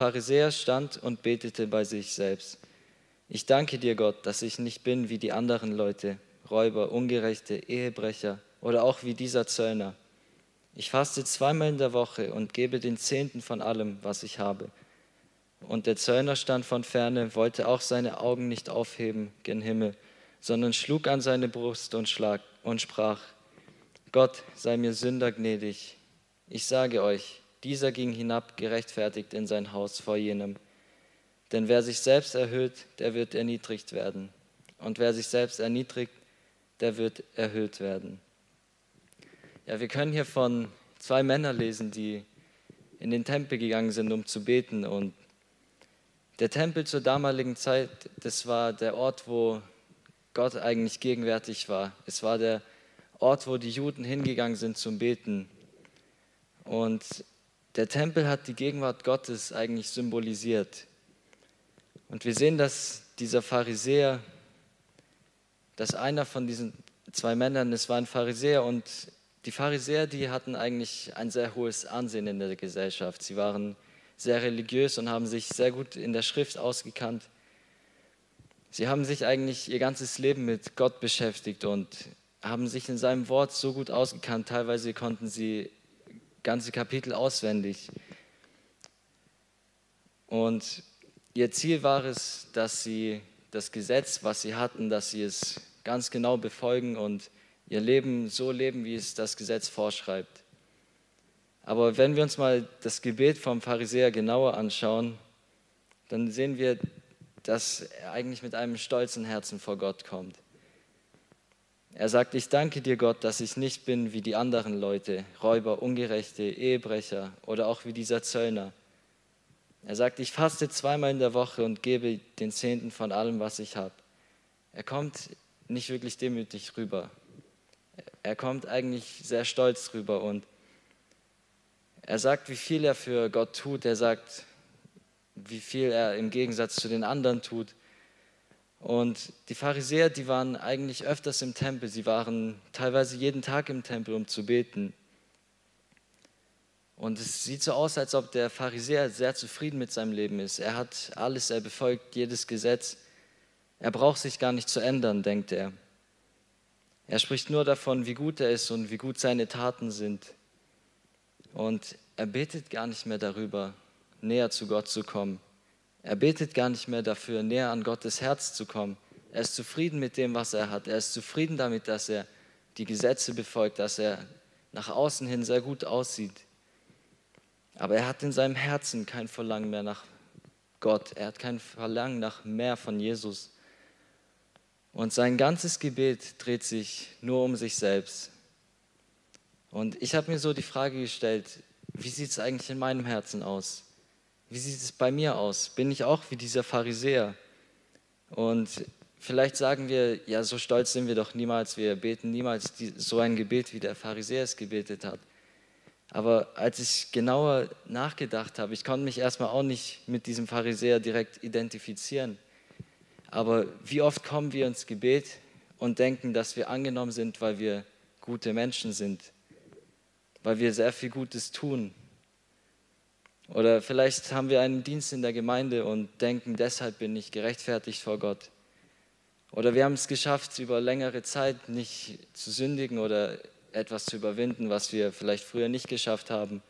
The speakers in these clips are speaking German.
Pharisäer stand und betete bei sich selbst. Ich danke dir, Gott, dass ich nicht bin wie die anderen Leute, Räuber, Ungerechte, Ehebrecher oder auch wie dieser Zöllner. Ich faste zweimal in der Woche und gebe den Zehnten von allem, was ich habe. Und der Zöllner stand von ferne, wollte auch seine Augen nicht aufheben gen Himmel, sondern schlug an seine Brust und, schlag, und sprach, Gott sei mir Sünder gnädig. Ich sage euch, dieser ging hinab gerechtfertigt in sein Haus vor jenem. Denn wer sich selbst erhöht, der wird erniedrigt werden. Und wer sich selbst erniedrigt, der wird erhöht werden. Ja, wir können hier von zwei Männern lesen, die in den Tempel gegangen sind, um zu beten. Und der Tempel zur damaligen Zeit, das war der Ort, wo Gott eigentlich gegenwärtig war. Es war der Ort, wo die Juden hingegangen sind zum Beten. Und der Tempel hat die Gegenwart Gottes eigentlich symbolisiert. Und wir sehen, dass dieser Pharisäer, dass einer von diesen zwei Männern, es war ein Pharisäer und die Pharisäer, die hatten eigentlich ein sehr hohes Ansehen in der Gesellschaft. Sie waren sehr religiös und haben sich sehr gut in der Schrift ausgekannt. Sie haben sich eigentlich ihr ganzes Leben mit Gott beschäftigt und haben sich in seinem Wort so gut ausgekannt. Teilweise konnten sie ganze Kapitel auswendig. Und ihr Ziel war es, dass sie das Gesetz, was sie hatten, dass sie es ganz genau befolgen und ihr Leben so leben, wie es das Gesetz vorschreibt. Aber wenn wir uns mal das Gebet vom Pharisäer genauer anschauen, dann sehen wir, dass er eigentlich mit einem stolzen Herzen vor Gott kommt. Er sagt, ich danke dir Gott, dass ich nicht bin wie die anderen Leute, Räuber, Ungerechte, Ehebrecher oder auch wie dieser Zöllner. Er sagt, ich faste zweimal in der Woche und gebe den Zehnten von allem, was ich habe. Er kommt nicht wirklich demütig rüber. Er kommt eigentlich sehr stolz rüber und er sagt, wie viel er für Gott tut. Er sagt, wie viel er im Gegensatz zu den anderen tut. Und die Pharisäer, die waren eigentlich öfters im Tempel. Sie waren teilweise jeden Tag im Tempel, um zu beten. Und es sieht so aus, als ob der Pharisäer sehr zufrieden mit seinem Leben ist. Er hat alles, er befolgt jedes Gesetz. Er braucht sich gar nicht zu ändern, denkt er. Er spricht nur davon, wie gut er ist und wie gut seine Taten sind. Und er betet gar nicht mehr darüber, näher zu Gott zu kommen. Er betet gar nicht mehr dafür, näher an Gottes Herz zu kommen. Er ist zufrieden mit dem, was er hat. Er ist zufrieden damit, dass er die Gesetze befolgt, dass er nach außen hin sehr gut aussieht. Aber er hat in seinem Herzen kein Verlangen mehr nach Gott. Er hat kein Verlangen nach mehr von Jesus. Und sein ganzes Gebet dreht sich nur um sich selbst. Und ich habe mir so die Frage gestellt, wie sieht es eigentlich in meinem Herzen aus? Wie sieht es bei mir aus? Bin ich auch wie dieser Pharisäer? Und vielleicht sagen wir, ja, so stolz sind wir doch niemals, wir beten niemals die, so ein Gebet, wie der Pharisäer es gebetet hat. Aber als ich genauer nachgedacht habe, ich konnte mich erstmal auch nicht mit diesem Pharisäer direkt identifizieren. Aber wie oft kommen wir ins Gebet und denken, dass wir angenommen sind, weil wir gute Menschen sind, weil wir sehr viel Gutes tun, oder vielleicht haben wir einen Dienst in der Gemeinde und denken, deshalb bin ich gerechtfertigt vor Gott. Oder wir haben es geschafft, über längere Zeit nicht zu sündigen oder etwas zu überwinden, was wir vielleicht früher nicht geschafft haben.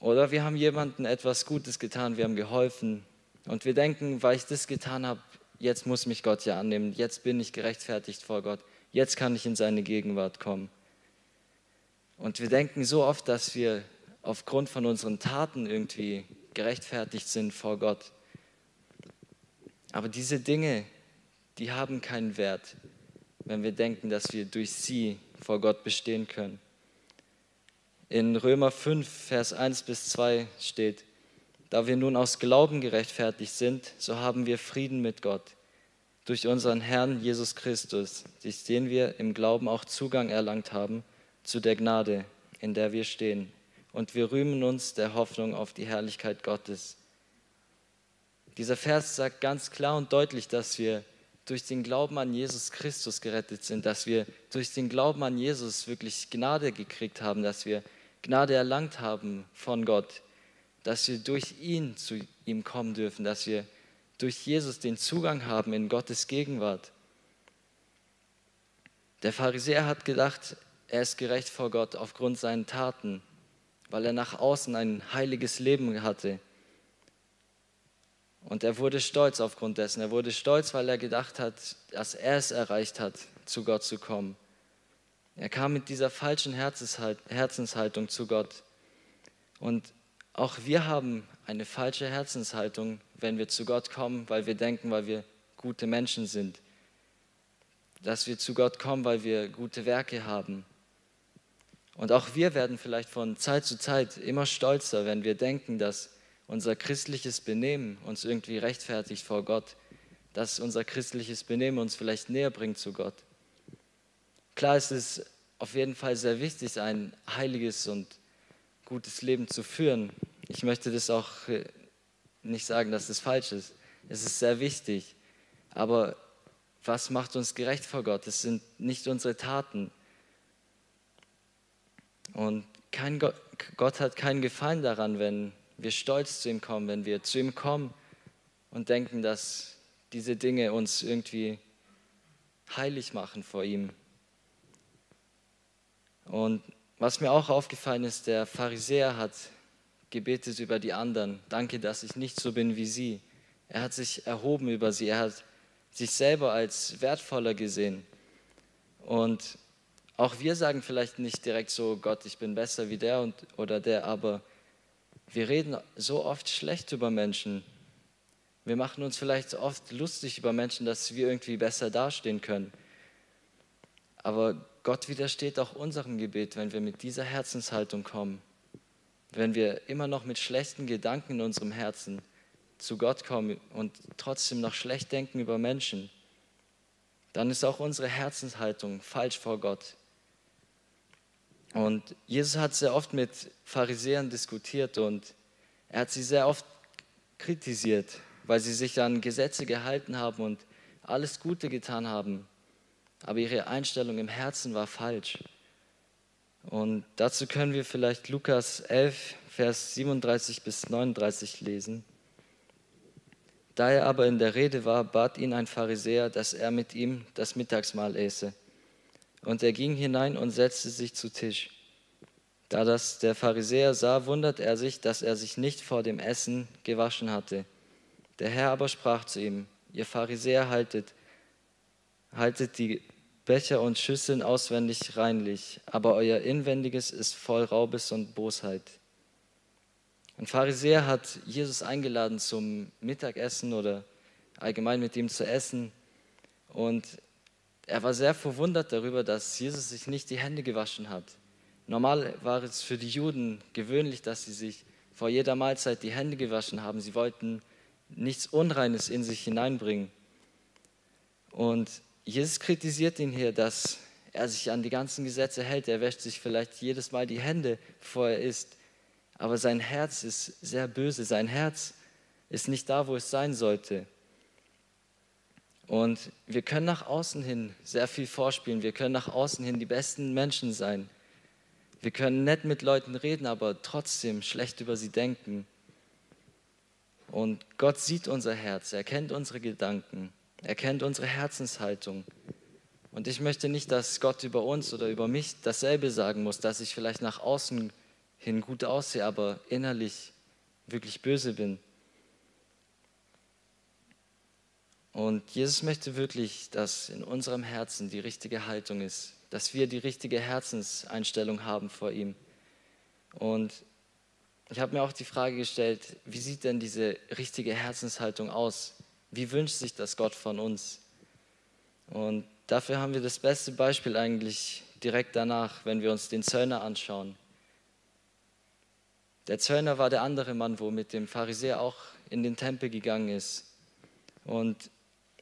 Oder wir haben jemandem etwas Gutes getan, wir haben geholfen und wir denken, weil ich das getan habe, jetzt muss mich Gott ja annehmen, jetzt bin ich gerechtfertigt vor Gott, jetzt kann ich in seine Gegenwart kommen. Und wir denken so oft, dass wir aufgrund von unseren Taten irgendwie gerechtfertigt sind vor Gott. Aber diese Dinge, die haben keinen Wert, wenn wir denken, dass wir durch sie vor Gott bestehen können. In Römer 5, Vers 1 bis 2 steht, da wir nun aus Glauben gerechtfertigt sind, so haben wir Frieden mit Gott durch unseren Herrn Jesus Christus, durch den wir im Glauben auch Zugang erlangt haben zu der Gnade, in der wir stehen und wir rühmen uns der Hoffnung auf die Herrlichkeit Gottes. Dieser Vers sagt ganz klar und deutlich, dass wir durch den Glauben an Jesus Christus gerettet sind, dass wir durch den Glauben an Jesus wirklich Gnade gekriegt haben, dass wir Gnade erlangt haben von Gott, dass wir durch ihn zu ihm kommen dürfen, dass wir durch Jesus den Zugang haben in Gottes Gegenwart. Der Pharisäer hat gedacht, er ist gerecht vor Gott aufgrund seiner Taten, weil er nach außen ein heiliges Leben hatte. Und er wurde stolz aufgrund dessen. Er wurde stolz, weil er gedacht hat, dass er es erreicht hat, zu Gott zu kommen. Er kam mit dieser falschen Herzenshaltung zu Gott. Und auch wir haben eine falsche Herzenshaltung, wenn wir zu Gott kommen, weil wir denken, weil wir gute Menschen sind. Dass wir zu Gott kommen, weil wir gute Werke haben. Und auch wir werden vielleicht von Zeit zu Zeit immer stolzer, wenn wir denken, dass unser christliches Benehmen uns irgendwie rechtfertigt vor Gott, dass unser christliches Benehmen uns vielleicht näher bringt zu Gott. Klar ist es auf jeden Fall sehr wichtig, ein heiliges und gutes Leben zu führen. Ich möchte das auch äh, nicht sagen, dass es falsch ist. Es ist sehr wichtig. Aber was macht uns gerecht vor Gott? Es sind nicht unsere Taten. Und kein Gott, Gott hat keinen Gefallen daran, wenn wir stolz zu ihm kommen, wenn wir zu ihm kommen und denken, dass diese Dinge uns irgendwie heilig machen vor ihm. Und was mir auch aufgefallen ist, der Pharisäer hat gebetet über die anderen. Danke, dass ich nicht so bin wie sie. Er hat sich erhoben über sie. Er hat sich selber als wertvoller gesehen. Und auch wir sagen vielleicht nicht direkt so, Gott, ich bin besser wie der und, oder der, aber wir reden so oft schlecht über Menschen. Wir machen uns vielleicht oft lustig über Menschen, dass wir irgendwie besser dastehen können. Aber Gott widersteht auch unserem Gebet, wenn wir mit dieser Herzenshaltung kommen. Wenn wir immer noch mit schlechten Gedanken in unserem Herzen zu Gott kommen und trotzdem noch schlecht denken über Menschen, dann ist auch unsere Herzenshaltung falsch vor Gott. Und Jesus hat sehr oft mit Pharisäern diskutiert und er hat sie sehr oft kritisiert, weil sie sich an Gesetze gehalten haben und alles Gute getan haben. Aber ihre Einstellung im Herzen war falsch. Und dazu können wir vielleicht Lukas 11, Vers 37 bis 39 lesen. Da er aber in der Rede war, bat ihn ein Pharisäer, dass er mit ihm das Mittagsmahl äße. Und er ging hinein und setzte sich zu Tisch. Da das der Pharisäer sah, wundert er sich, dass er sich nicht vor dem Essen gewaschen hatte. Der Herr aber sprach zu ihm, ihr Pharisäer haltet, haltet die Becher und Schüsseln auswendig reinlich, aber euer Inwendiges ist voll Raubes und Bosheit. Ein Pharisäer hat Jesus eingeladen zum Mittagessen oder allgemein mit ihm zu essen und er war sehr verwundert darüber, dass Jesus sich nicht die Hände gewaschen hat. Normal war es für die Juden gewöhnlich, dass sie sich vor jeder Mahlzeit die Hände gewaschen haben. Sie wollten nichts Unreines in sich hineinbringen. Und Jesus kritisiert ihn hier, dass er sich an die ganzen Gesetze hält. Er wäscht sich vielleicht jedes Mal die Hände, bevor er isst. Aber sein Herz ist sehr böse. Sein Herz ist nicht da, wo es sein sollte. Und wir können nach außen hin sehr viel vorspielen. Wir können nach außen hin die besten Menschen sein. Wir können nett mit Leuten reden, aber trotzdem schlecht über sie denken. Und Gott sieht unser Herz, er kennt unsere Gedanken, er kennt unsere Herzenshaltung. Und ich möchte nicht, dass Gott über uns oder über mich dasselbe sagen muss, dass ich vielleicht nach außen hin gut aussehe, aber innerlich wirklich böse bin. Und Jesus möchte wirklich, dass in unserem Herzen die richtige Haltung ist, dass wir die richtige Herzenseinstellung haben vor ihm. Und ich habe mir auch die Frage gestellt, wie sieht denn diese richtige Herzenshaltung aus? Wie wünscht sich das Gott von uns? Und dafür haben wir das beste Beispiel eigentlich direkt danach, wenn wir uns den Zöllner anschauen. Der Zöllner war der andere Mann, wo mit dem Pharisäer auch in den Tempel gegangen ist. Und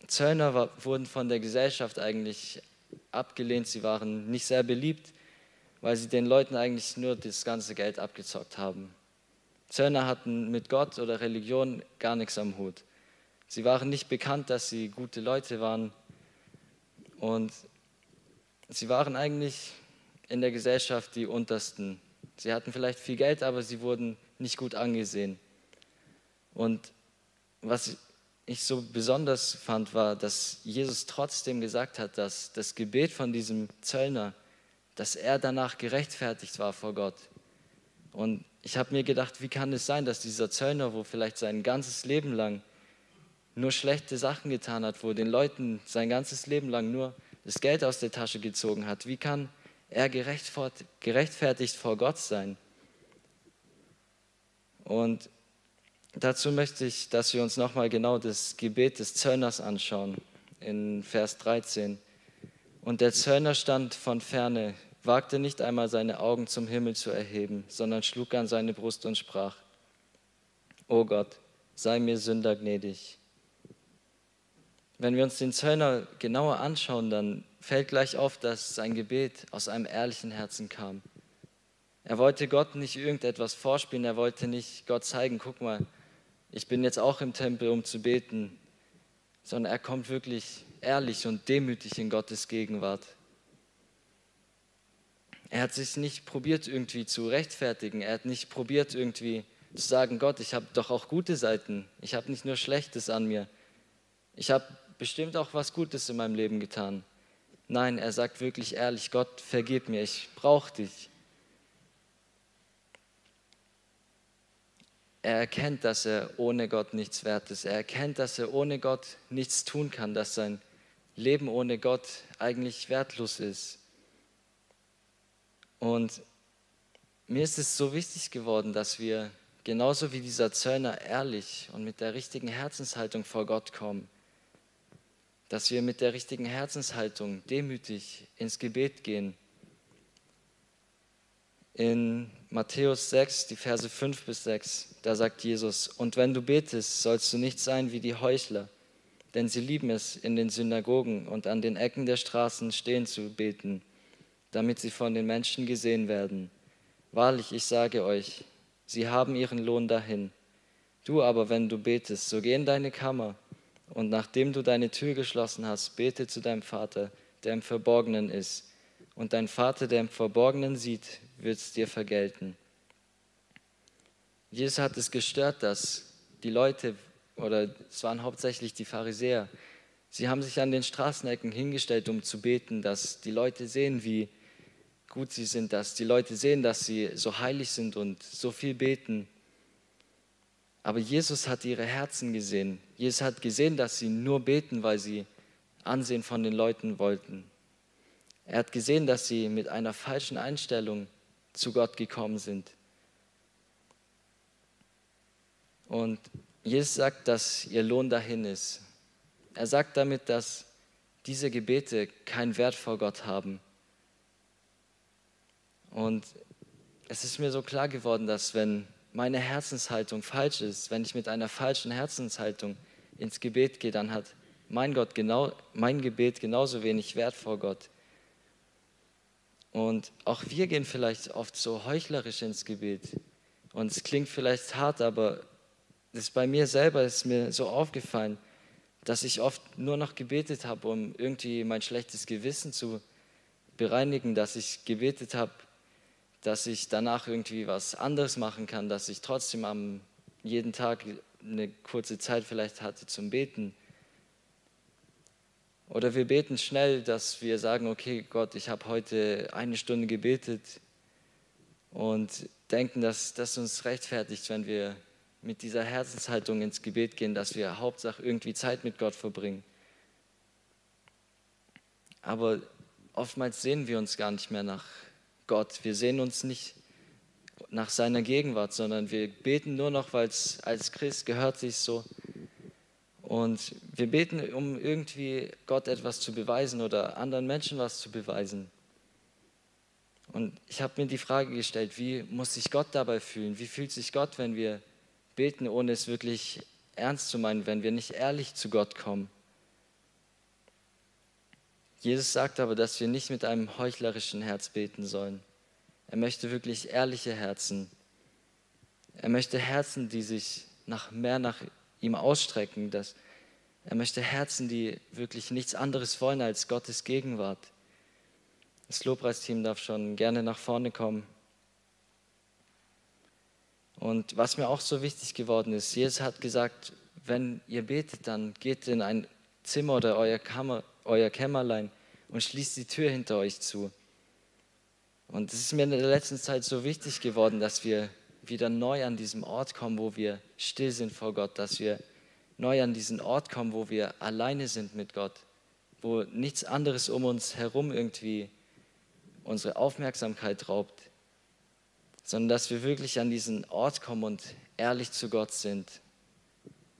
Zöllner war, wurden von der Gesellschaft eigentlich abgelehnt, sie waren nicht sehr beliebt, weil sie den Leuten eigentlich nur das ganze Geld abgezockt haben. Zöllner hatten mit Gott oder Religion gar nichts am Hut. Sie waren nicht bekannt, dass sie gute Leute waren und sie waren eigentlich in der Gesellschaft die untersten. Sie hatten vielleicht viel Geld, aber sie wurden nicht gut angesehen. Und was ich so besonders fand, war, dass Jesus trotzdem gesagt hat, dass das Gebet von diesem Zöllner, dass er danach gerechtfertigt war vor Gott. Und ich habe mir gedacht, wie kann es sein, dass dieser Zöllner, wo vielleicht sein ganzes Leben lang nur schlechte Sachen getan hat, wo den Leuten sein ganzes Leben lang nur das Geld aus der Tasche gezogen hat, wie kann er gerechtfertigt vor Gott sein? Und Dazu möchte ich, dass wir uns nochmal genau das Gebet des Zöllners anschauen, in Vers 13. Und der Zöllner stand von ferne, wagte nicht einmal seine Augen zum Himmel zu erheben, sondern schlug an seine Brust und sprach, O Gott, sei mir Sünder gnädig. Wenn wir uns den Zöllner genauer anschauen, dann fällt gleich auf, dass sein Gebet aus einem ehrlichen Herzen kam. Er wollte Gott nicht irgendetwas vorspielen, er wollte nicht Gott zeigen, guck mal, ich bin jetzt auch im Tempel, um zu beten, sondern er kommt wirklich ehrlich und demütig in Gottes Gegenwart. Er hat sich nicht probiert irgendwie zu rechtfertigen, er hat nicht probiert irgendwie zu sagen, Gott, ich habe doch auch gute Seiten, ich habe nicht nur Schlechtes an mir, ich habe bestimmt auch was Gutes in meinem Leben getan. Nein, er sagt wirklich ehrlich, Gott, vergib mir, ich brauche dich. Er erkennt, dass er ohne Gott nichts wert ist. Er erkennt, dass er ohne Gott nichts tun kann, dass sein Leben ohne Gott eigentlich wertlos ist. Und mir ist es so wichtig geworden, dass wir genauso wie dieser Zöllner ehrlich und mit der richtigen Herzenshaltung vor Gott kommen. Dass wir mit der richtigen Herzenshaltung demütig ins Gebet gehen in Matthäus 6, die Verse 5 bis 6, da sagt Jesus, und wenn du betest, sollst du nicht sein wie die Heuchler, denn sie lieben es, in den Synagogen und an den Ecken der Straßen stehen zu beten, damit sie von den Menschen gesehen werden. Wahrlich, ich sage euch, sie haben ihren Lohn dahin. Du aber, wenn du betest, so geh in deine Kammer, und nachdem du deine Tür geschlossen hast, bete zu deinem Vater, der im Verborgenen ist, und dein Vater, der im Verborgenen sieht, wird es dir vergelten. Jesus hat es gestört, dass die Leute, oder es waren hauptsächlich die Pharisäer, sie haben sich an den Straßenecken hingestellt, um zu beten, dass die Leute sehen, wie gut sie sind, dass die Leute sehen, dass sie so heilig sind und so viel beten. Aber Jesus hat ihre Herzen gesehen. Jesus hat gesehen, dass sie nur beten, weil sie Ansehen von den Leuten wollten. Er hat gesehen, dass sie mit einer falschen Einstellung zu Gott gekommen sind. Und Jesus sagt, dass ihr Lohn dahin ist. Er sagt damit, dass diese Gebete keinen Wert vor Gott haben. Und es ist mir so klar geworden, dass wenn meine Herzenshaltung falsch ist, wenn ich mit einer falschen Herzenshaltung ins Gebet gehe, dann hat mein, Gott genau, mein Gebet genauso wenig Wert vor Gott und auch wir gehen vielleicht oft so heuchlerisch ins Gebet. Und es klingt vielleicht hart, aber das bei mir selber ist mir so aufgefallen, dass ich oft nur noch gebetet habe, um irgendwie mein schlechtes Gewissen zu bereinigen, dass ich gebetet habe, dass ich danach irgendwie was anderes machen kann, dass ich trotzdem am jeden Tag eine kurze Zeit vielleicht hatte zum Beten. Oder wir beten schnell, dass wir sagen, okay Gott, ich habe heute eine Stunde gebetet und denken, dass das uns rechtfertigt, wenn wir mit dieser Herzenshaltung ins Gebet gehen, dass wir Hauptsache irgendwie Zeit mit Gott verbringen. Aber oftmals sehen wir uns gar nicht mehr nach Gott. Wir sehen uns nicht nach seiner Gegenwart, sondern wir beten nur noch, weil es als Christ gehört sich so und wir beten, um irgendwie Gott etwas zu beweisen oder anderen Menschen was zu beweisen. Und ich habe mir die Frage gestellt, wie muss sich Gott dabei fühlen? Wie fühlt sich Gott, wenn wir beten, ohne es wirklich ernst zu meinen, wenn wir nicht ehrlich zu Gott kommen? Jesus sagt aber, dass wir nicht mit einem heuchlerischen Herz beten sollen. Er möchte wirklich ehrliche Herzen. Er möchte Herzen, die sich nach mehr nach ihm ausstrecken. Dass er möchte Herzen, die wirklich nichts anderes wollen als Gottes Gegenwart. Das Lobpreisteam darf schon gerne nach vorne kommen. Und was mir auch so wichtig geworden ist, Jesus hat gesagt, wenn ihr betet, dann geht in ein Zimmer oder euer, Kammer, euer Kämmerlein und schließt die Tür hinter euch zu. Und es ist mir in der letzten Zeit so wichtig geworden, dass wir wieder neu an diesem Ort kommen, wo wir still sind vor Gott, dass wir neu an diesen Ort kommen, wo wir alleine sind mit Gott, wo nichts anderes um uns herum irgendwie unsere Aufmerksamkeit raubt, sondern dass wir wirklich an diesen Ort kommen und ehrlich zu Gott sind,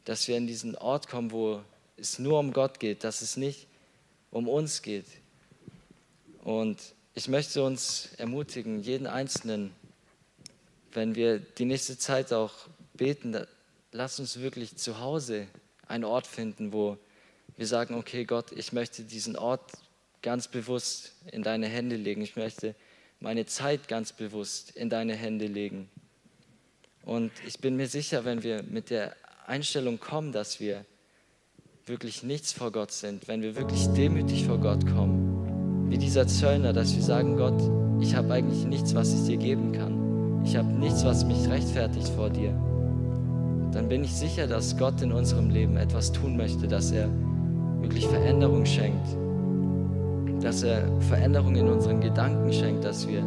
dass wir an diesen Ort kommen, wo es nur um Gott geht, dass es nicht um uns geht. Und ich möchte uns ermutigen, jeden Einzelnen, wenn wir die nächste Zeit auch beten, lass uns wirklich zu Hause einen Ort finden, wo wir sagen, okay Gott, ich möchte diesen Ort ganz bewusst in deine Hände legen. Ich möchte meine Zeit ganz bewusst in deine Hände legen. Und ich bin mir sicher, wenn wir mit der Einstellung kommen, dass wir wirklich nichts vor Gott sind, wenn wir wirklich demütig vor Gott kommen, wie dieser Zöllner, dass wir sagen, Gott, ich habe eigentlich nichts, was ich dir geben kann. Ich habe nichts, was mich rechtfertigt vor dir. Dann bin ich sicher, dass Gott in unserem Leben etwas tun möchte, dass er wirklich Veränderung schenkt, dass er Veränderung in unseren Gedanken schenkt, dass wir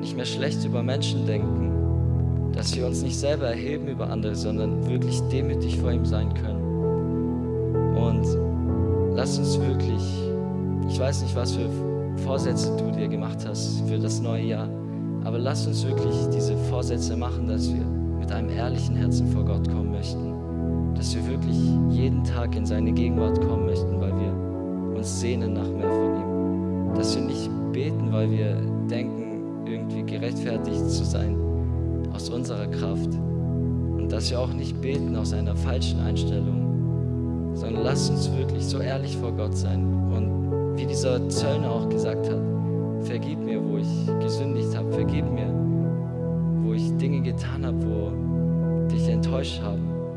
nicht mehr schlecht über Menschen denken, dass wir uns nicht selber erheben über andere, sondern wirklich demütig vor ihm sein können. Und lass uns wirklich, ich weiß nicht, was für Vorsätze du dir gemacht hast für das neue Jahr, aber lass uns wirklich diese Vorsätze machen, dass wir mit einem ehrlichen Herzen vor Gott kommen möchten, dass wir wirklich jeden Tag in seine Gegenwart kommen möchten, weil wir uns sehnen nach mehr von ihm, dass wir nicht beten, weil wir denken, irgendwie gerechtfertigt zu sein aus unserer Kraft. Und dass wir auch nicht beten aus einer falschen Einstellung, sondern lass uns wirklich so ehrlich vor Gott sein. Und wie dieser Zöllner auch gesagt hat, vergib mir, wo ich gesündigt habe, vergib mir, wo ich Dinge getan habe, wo dich enttäuscht haben.